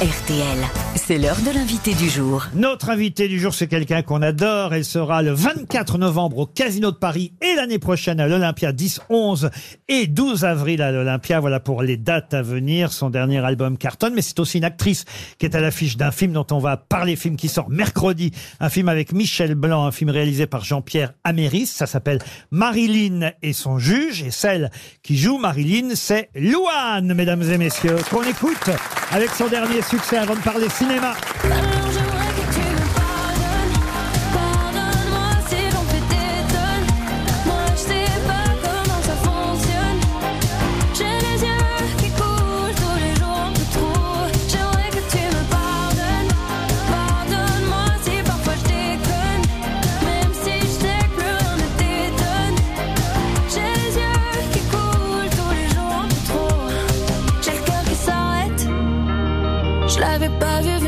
RTL, c'est l'heure de l'invité du jour. Notre invité du jour, c'est quelqu'un qu'on adore. Elle sera le 24 novembre au Casino de Paris et l'année prochaine à l'Olympia 10, 11 et 12 avril à l'Olympia. Voilà pour les dates à venir. Son dernier album cartonne, mais c'est aussi une actrice qui est à l'affiche d'un film dont on va parler, film qui sort mercredi. Un film avec Michel Blanc, un film réalisé par Jean-Pierre Améris. Ça s'appelle Marilyn et son juge. Et celle qui joue Marilyn, c'est Louane, mesdames et messieurs, qu'on écoute avec son dernier succès avant de parler. J'aimerais que tu me pardonnes Pardonne-moi si j'en fais des tonnes Moi je sais pas comment ça fonctionne J'ai les yeux qui coulent tous les jours un peu trop J'aimerais que tu me pardonnes Pardonne-moi si parfois je déconne Même si je sais que plus rien ne t'étonne J'ai les yeux qui coulent tous les jours un peu trop J'ai le cœur qui s'arrête. Je l'avais pas vu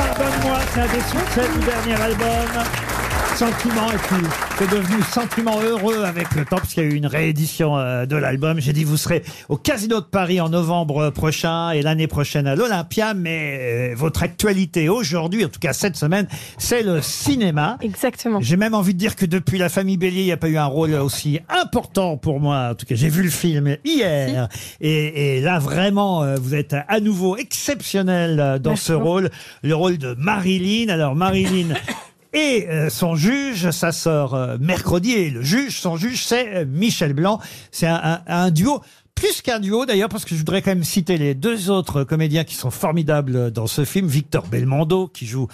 Pardonne-moi, c'est un des succès du dernier album. Sentiment, et puis c'est devenu Sentiment heureux avec le temps, parce qu'il y a eu une réédition euh, de l'album. J'ai dit, vous serez au Casino de Paris en novembre prochain et l'année prochaine à l'Olympia, mais euh, votre actualité aujourd'hui, en tout cas cette semaine, c'est le cinéma. Exactement. J'ai même envie de dire que depuis La Famille Bélier, il n'y a pas eu un rôle aussi important pour moi. En tout cas, j'ai vu le film hier. Et, et là, vraiment, euh, vous êtes à nouveau exceptionnel euh, dans Merci ce beaucoup. rôle. Le rôle de Marilyn. Alors, Marilyn... Et euh, son juge, ça sort euh, mercredi, et le juge, son juge, c'est euh, Michel Blanc. C'est un, un- un duo, plus qu'un duo d'ailleurs, parce que je voudrais quand même citer les deux autres comédiens qui sont formidables dans ce film. Victor Belmondo, qui joue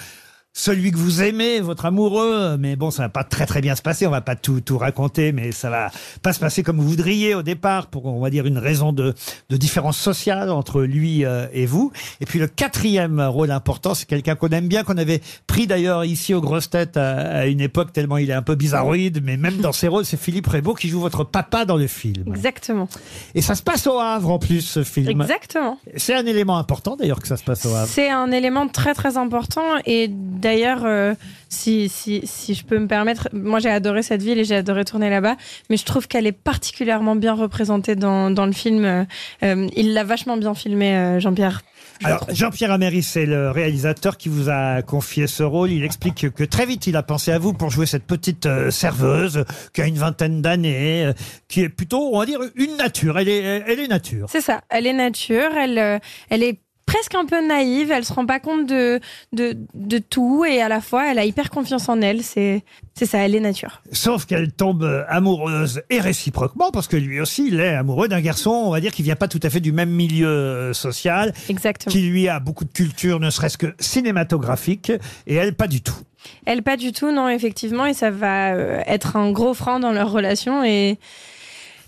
celui que vous aimez, votre amoureux, mais bon, ça va pas très très bien se passer. On va pas tout tout raconter, mais ça va pas se passer comme vous voudriez au départ, pour on va dire une raison de de différence sociale entre lui euh, et vous. Et puis le quatrième rôle important, c'est quelqu'un qu'on aime bien, qu'on avait pris d'ailleurs ici aux grosses têtes à, à une époque tellement il est un peu bizarroïde, mais même dans ses rôles, c'est Philippe Rebaud qui joue votre papa dans le film. Exactement. Et ça se passe au Havre en plus, ce film. Exactement. C'est un élément important d'ailleurs que ça se passe au Havre. C'est un élément très très important et d'ailleurs, euh, si, si, si je peux me permettre, moi j'ai adoré cette ville et j'ai adoré tourner là-bas, mais je trouve qu'elle est particulièrement bien représentée dans, dans le film. Euh, euh, il l'a vachement bien filmé, Jean-Pierre. je Alors. Jean-Pierre Améry, c'est le réalisateur qui vous a confié ce rôle. Il explique que, très vite, il a pensé à vous pour jouer cette petite serveuse qui a une vingtaine d'années, qui est plutôt, on va dire, une nature. Elle est, elle est nature. C'est ça, elle est nature, elle, elle est presque un peu naïve, elle se rend pas compte de, de, de tout et à la fois elle a hyper confiance en elle, c'est c'est ça, elle est nature. Sauf qu'elle tombe euh, amoureuse et réciproquement, parce que lui aussi, il est amoureux d'un garçon, on va dire, qui vient pas tout à fait du même milieu euh, social, Exactement. qui lui a beaucoup de culture, ne serait-ce que cinématographique, et elle, pas du tout. Elle pas du tout, non, effectivement, et ça va euh, être un gros frein dans leur relation et,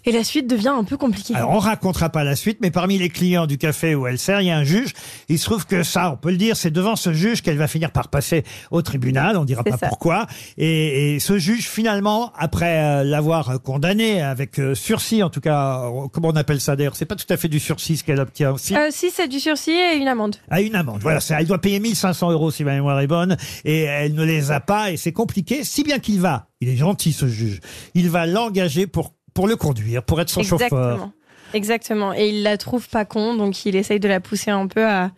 et la suite devient un peu compliquée. Alors, on racontera pas la suite, mais parmi les clients du café où elle sert, il y a un juge. Il se trouve que ça, on peut le dire, c'est devant ce juge qu'elle va finir par passer au tribunal. On dira pas ça. pourquoi. Et, et ce juge, finalement, après euh, l'avoir condamné avec euh, sursis, en tout cas, euh, comment on appelle ça d'ailleurs? C'est pas tout à fait du sursis qu'elle obtient aussi. Si c'est du sursis et une amende. à une amende. Voilà, elle doit payer 1500 euros si ma mémoire est bonne, et elle ne les a pas, et c'est compliqué, si bien qu'il va, il est gentil ce juge, il va l'engager pour, pour le conduire, pour être son chauffeur. Exactement. Et il la trouve pas con, donc il essaye de la pousser un peu à,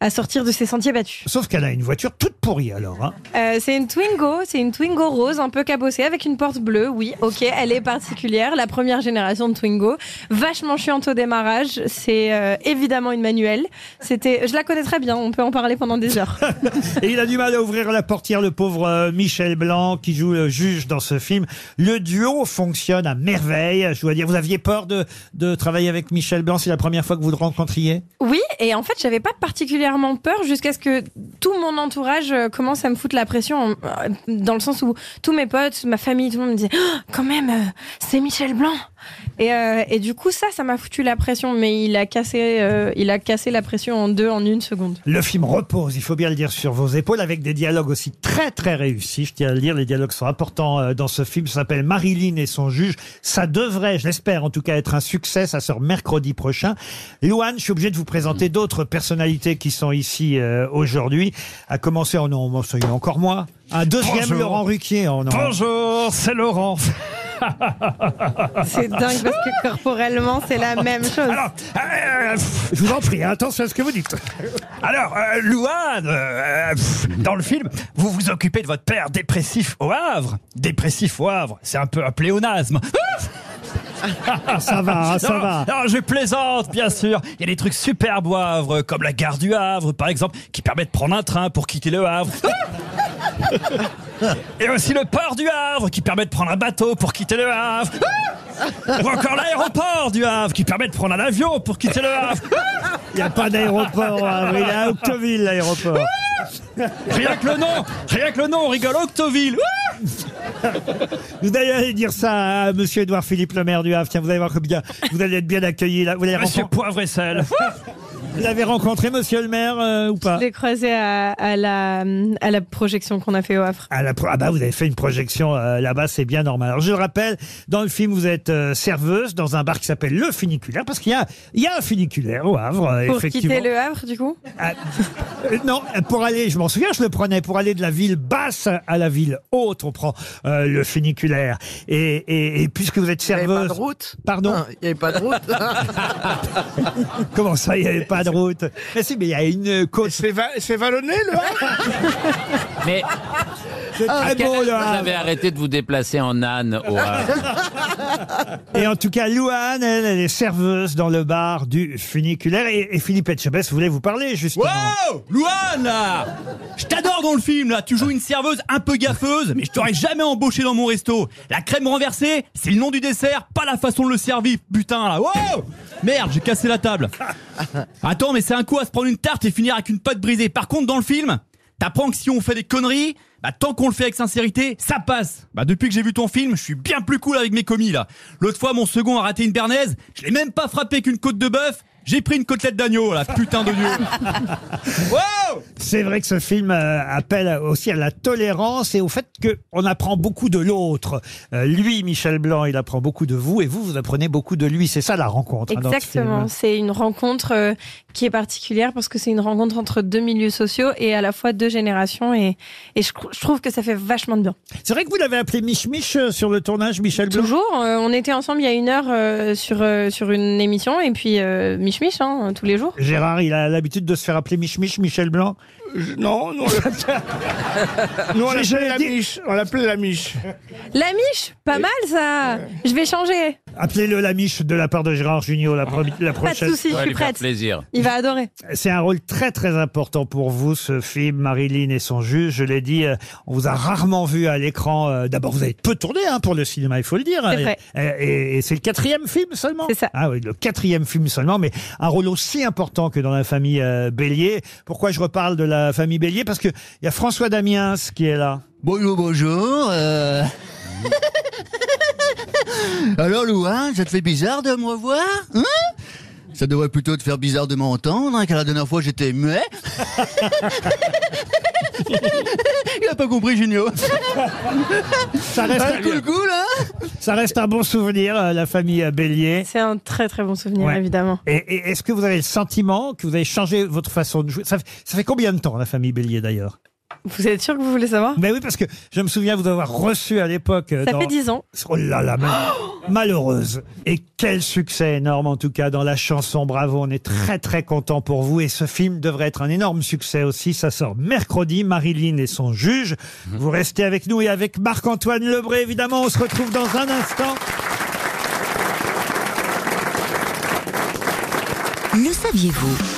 à sortir de ses sentiers battus. Sauf qu'elle a une voiture toute pourrie alors. hein. Euh, c'est une Twingo, c'est une Twingo rose un peu cabossée avec une porte bleue. Oui, ok, elle est particulière. La première génération de Twingo, vachement chiante au démarrage. C'est euh, évidemment une manuelle. C'était, je la connais très bien. On peut en parler pendant des heures. Et il a du mal à ouvrir la portière, le pauvre euh, Michel Blanc, qui joue le juge dans ce film. Le duo fonctionne à merveille. Je dois dire, vous aviez peur de, de travailler avec Michel Blanc C'est la première fois que vous le rencontriez? Oui, et en fait, j'avais pas particulièrement peur jusqu'à ce que tout mon entourage euh, commence à me foutre la pression, euh, dans le sens où tous mes potes, ma famille, tout le monde me disait Oh, quand même, euh, c'est Michel Blanc. Et, euh, et du coup, ça, ça m'a foutu la pression, mais il a cassé, euh, il a cassé la pression en deux en une seconde. Le film repose, il faut bien le dire, sur vos épaules, avec des dialogues aussi très très réussis. Je tiens à le dire, les dialogues sont importants euh, dans ce film. Ça s'appelle Marilyn et son juge. Ça devrait, je l'espère en tout cas, être un succès. Ça sort mercredi prochain. Louane, je suis obligé de vous présenter d'autres personnalités qui sont ici euh, aujourd'hui. À commencer, oh non, ça y est, encore moi. Un deuxième Bonjour. Laurent Ruquier. Oh non. Bonjour, c'est Laurent. C'est dingue parce que corporellement, c'est la même chose. Alors, euh, Je vous en prie, hein, attention à ce que vous dites. alors euh, Louane, euh, dans le film, vous vous occupez de votre père dépressif au Havre. Dépressif au Havre, c'est un peu un pléonasme. Ça va, hein, ça non, va. non, je plaisante, bien sûr. Il y a des trucs superbes au Havre, comme la gare du Havre, par exemple, qui permet de prendre un train pour quitter le Havre. Et aussi le port du Havre, qui permet de prendre un bateau pour quitter le Havre. Ou encore l'aéroport du Havre, qui permet de prendre un avion pour quitter le Havre. Il n'y a pas d'aéroport. hein, Il est à Octoville, l'aéroport. Rien que le nom, rien que le nom, on rigole Octoville. Vous allez aller dire ça à Monsieur Édouard Philippe, le maire du Havre. Tiens, vous allez voir que bien, vous allez être bien accueilli là. Vous l'avez Monsieur Poivre et Sel. Vous l'avez rencontré, Monsieur le maire, euh, ou pas Je l'ai croisé à, à la, à la projection qu'on a fait au Havre. à la pro- ah bah vous avez fait une projection euh, là-bas, c'est bien normal. Alors je le rappelle, dans le film vous êtes euh, serveuse dans un bar qui s'appelle le Funiculaire parce qu'il y a il y a un funiculaire au Havre euh, Pour effectivement. quitter le Havre, du coup Ah, euh, non, pour aller, je m'en souviens, je le prenais pour aller de la ville basse à la ville haute, on prend euh, le funiculaire. Et, et, et puisque vous êtes Il n'y avait pas serveuse, de route pardon, Il n'y avait pas de route comment ça, il n'y avait pas de route Mais si, mais il y a une côte. C'est va- c'est vallonné, le Havre Mais C'est très beau, vous avez arrêté de vous déplacer en âne au Havre. Et en tout cas, Louane, elle, elle est serveuse dans le bar du funiculaire. Et, et Philippe Etchebest voulait vous parler, justement. Wow Louane là Je t'adore dans le film là, tu joues une serveuse un peu gaffeuse, mais je t'aurais jamais embauché dans mon resto. La crème renversée, c'est le nom du dessert, pas la façon de le servir, putain là. Wow Merde, j'ai cassé la table. Attends, mais c'est un coup à se prendre une tarte et finir avec une pâte brisée. Par contre, dans le film, t'apprends que si on fait des conneries, bah tant qu'on le fait avec sincérité, ça passe. Bah depuis que j'ai vu ton film, je suis bien plus cool avec mes commis là. L'autre fois, mon second a raté une bernaise, je l'ai même pas frappé qu'une côte de bœuf. J'ai pris une côtelette d'agneau, la putain de dieu. Wow C'est vrai que ce film euh, appelle aussi à la tolérance et au fait qu'on apprend beaucoup de l'autre. Euh, lui, Michel Blanc, il apprend beaucoup de vous et vous, vous apprenez beaucoup de lui. C'est ça la rencontre. hein, Exactement. C'est une rencontre euh, qui est particulière parce que c'est une rencontre entre deux milieux sociaux et à la fois deux générations. Et, et je, je trouve que ça fait vachement de bien. C'est vrai que vous l'avez appelé Mich Mich sur le tournage, Michel Blanc? Toujours, euh, on était ensemble il y a une heure euh, sur, euh, sur une émission et puis euh, Hein, tous les jours. Gérard, il a l'habitude de se faire appeler Mich, Michel Blanc. Non, nous, on nous, l'appelait la miche. On l'appelait la miche. La Mich, pas mal ça. Je vais changer. Appelez-le la Miche de la part de Gérard Junior la, pro- la Pas de prochaine. souci, je suis prête. plaisir. Il va adorer. C'est un rôle très très important pour vous, ce film, Marilyn et son juge. Je l'ai dit, euh, on vous a rarement vu à l'écran. euh, D'abord, vous avez peu tourné hein, pour le cinéma, il faut le dire. C'est vrai. Et, et- et c'est le quatrième film seulement C'est ça. Ah oui, le quatrième film seulement, mais un rôle aussi important que dans la famille euh, Bélier. Pourquoi je reparle de la famille Bélier Parce qu'il y a François Damiens qui est là. Bonjour, bonjour. euh. Alors, Louane, ça te fait bizarre de me revoir hein? Ça devrait plutôt te faire bizarre de m'entendre, hein, car la dernière fois j'étais muet. Il a pas compris, Junio. Ça reste, Ah, cool, cool, hein ça reste un bon souvenir, euh, la famille euh, Bélier. C'est un très très bon souvenir Ouais. évidemment. Et, et est-ce que vous avez le sentiment que vous avez changé votre façon de jouer? Ça, fait- ça fait combien de temps, la famille Bélier d'ailleurs? Vous êtes sûr que vous voulez savoir? Mais oui, parce que je me souviens vous avoir reçu à l'époque. Ça dans- fait 10 ans. Oh là là, mal- malheureuse. Et quel succès énorme en tout cas dans la chanson. Bravo, on est très très content pour vous. Et ce film devrait être un énorme succès aussi. Ça sort mercredi. Marilyn et son juge. Vous restez avec nous et avec Marc-Antoine Lebré. Évidemment, on se retrouve dans un instant. Le saviez-vous?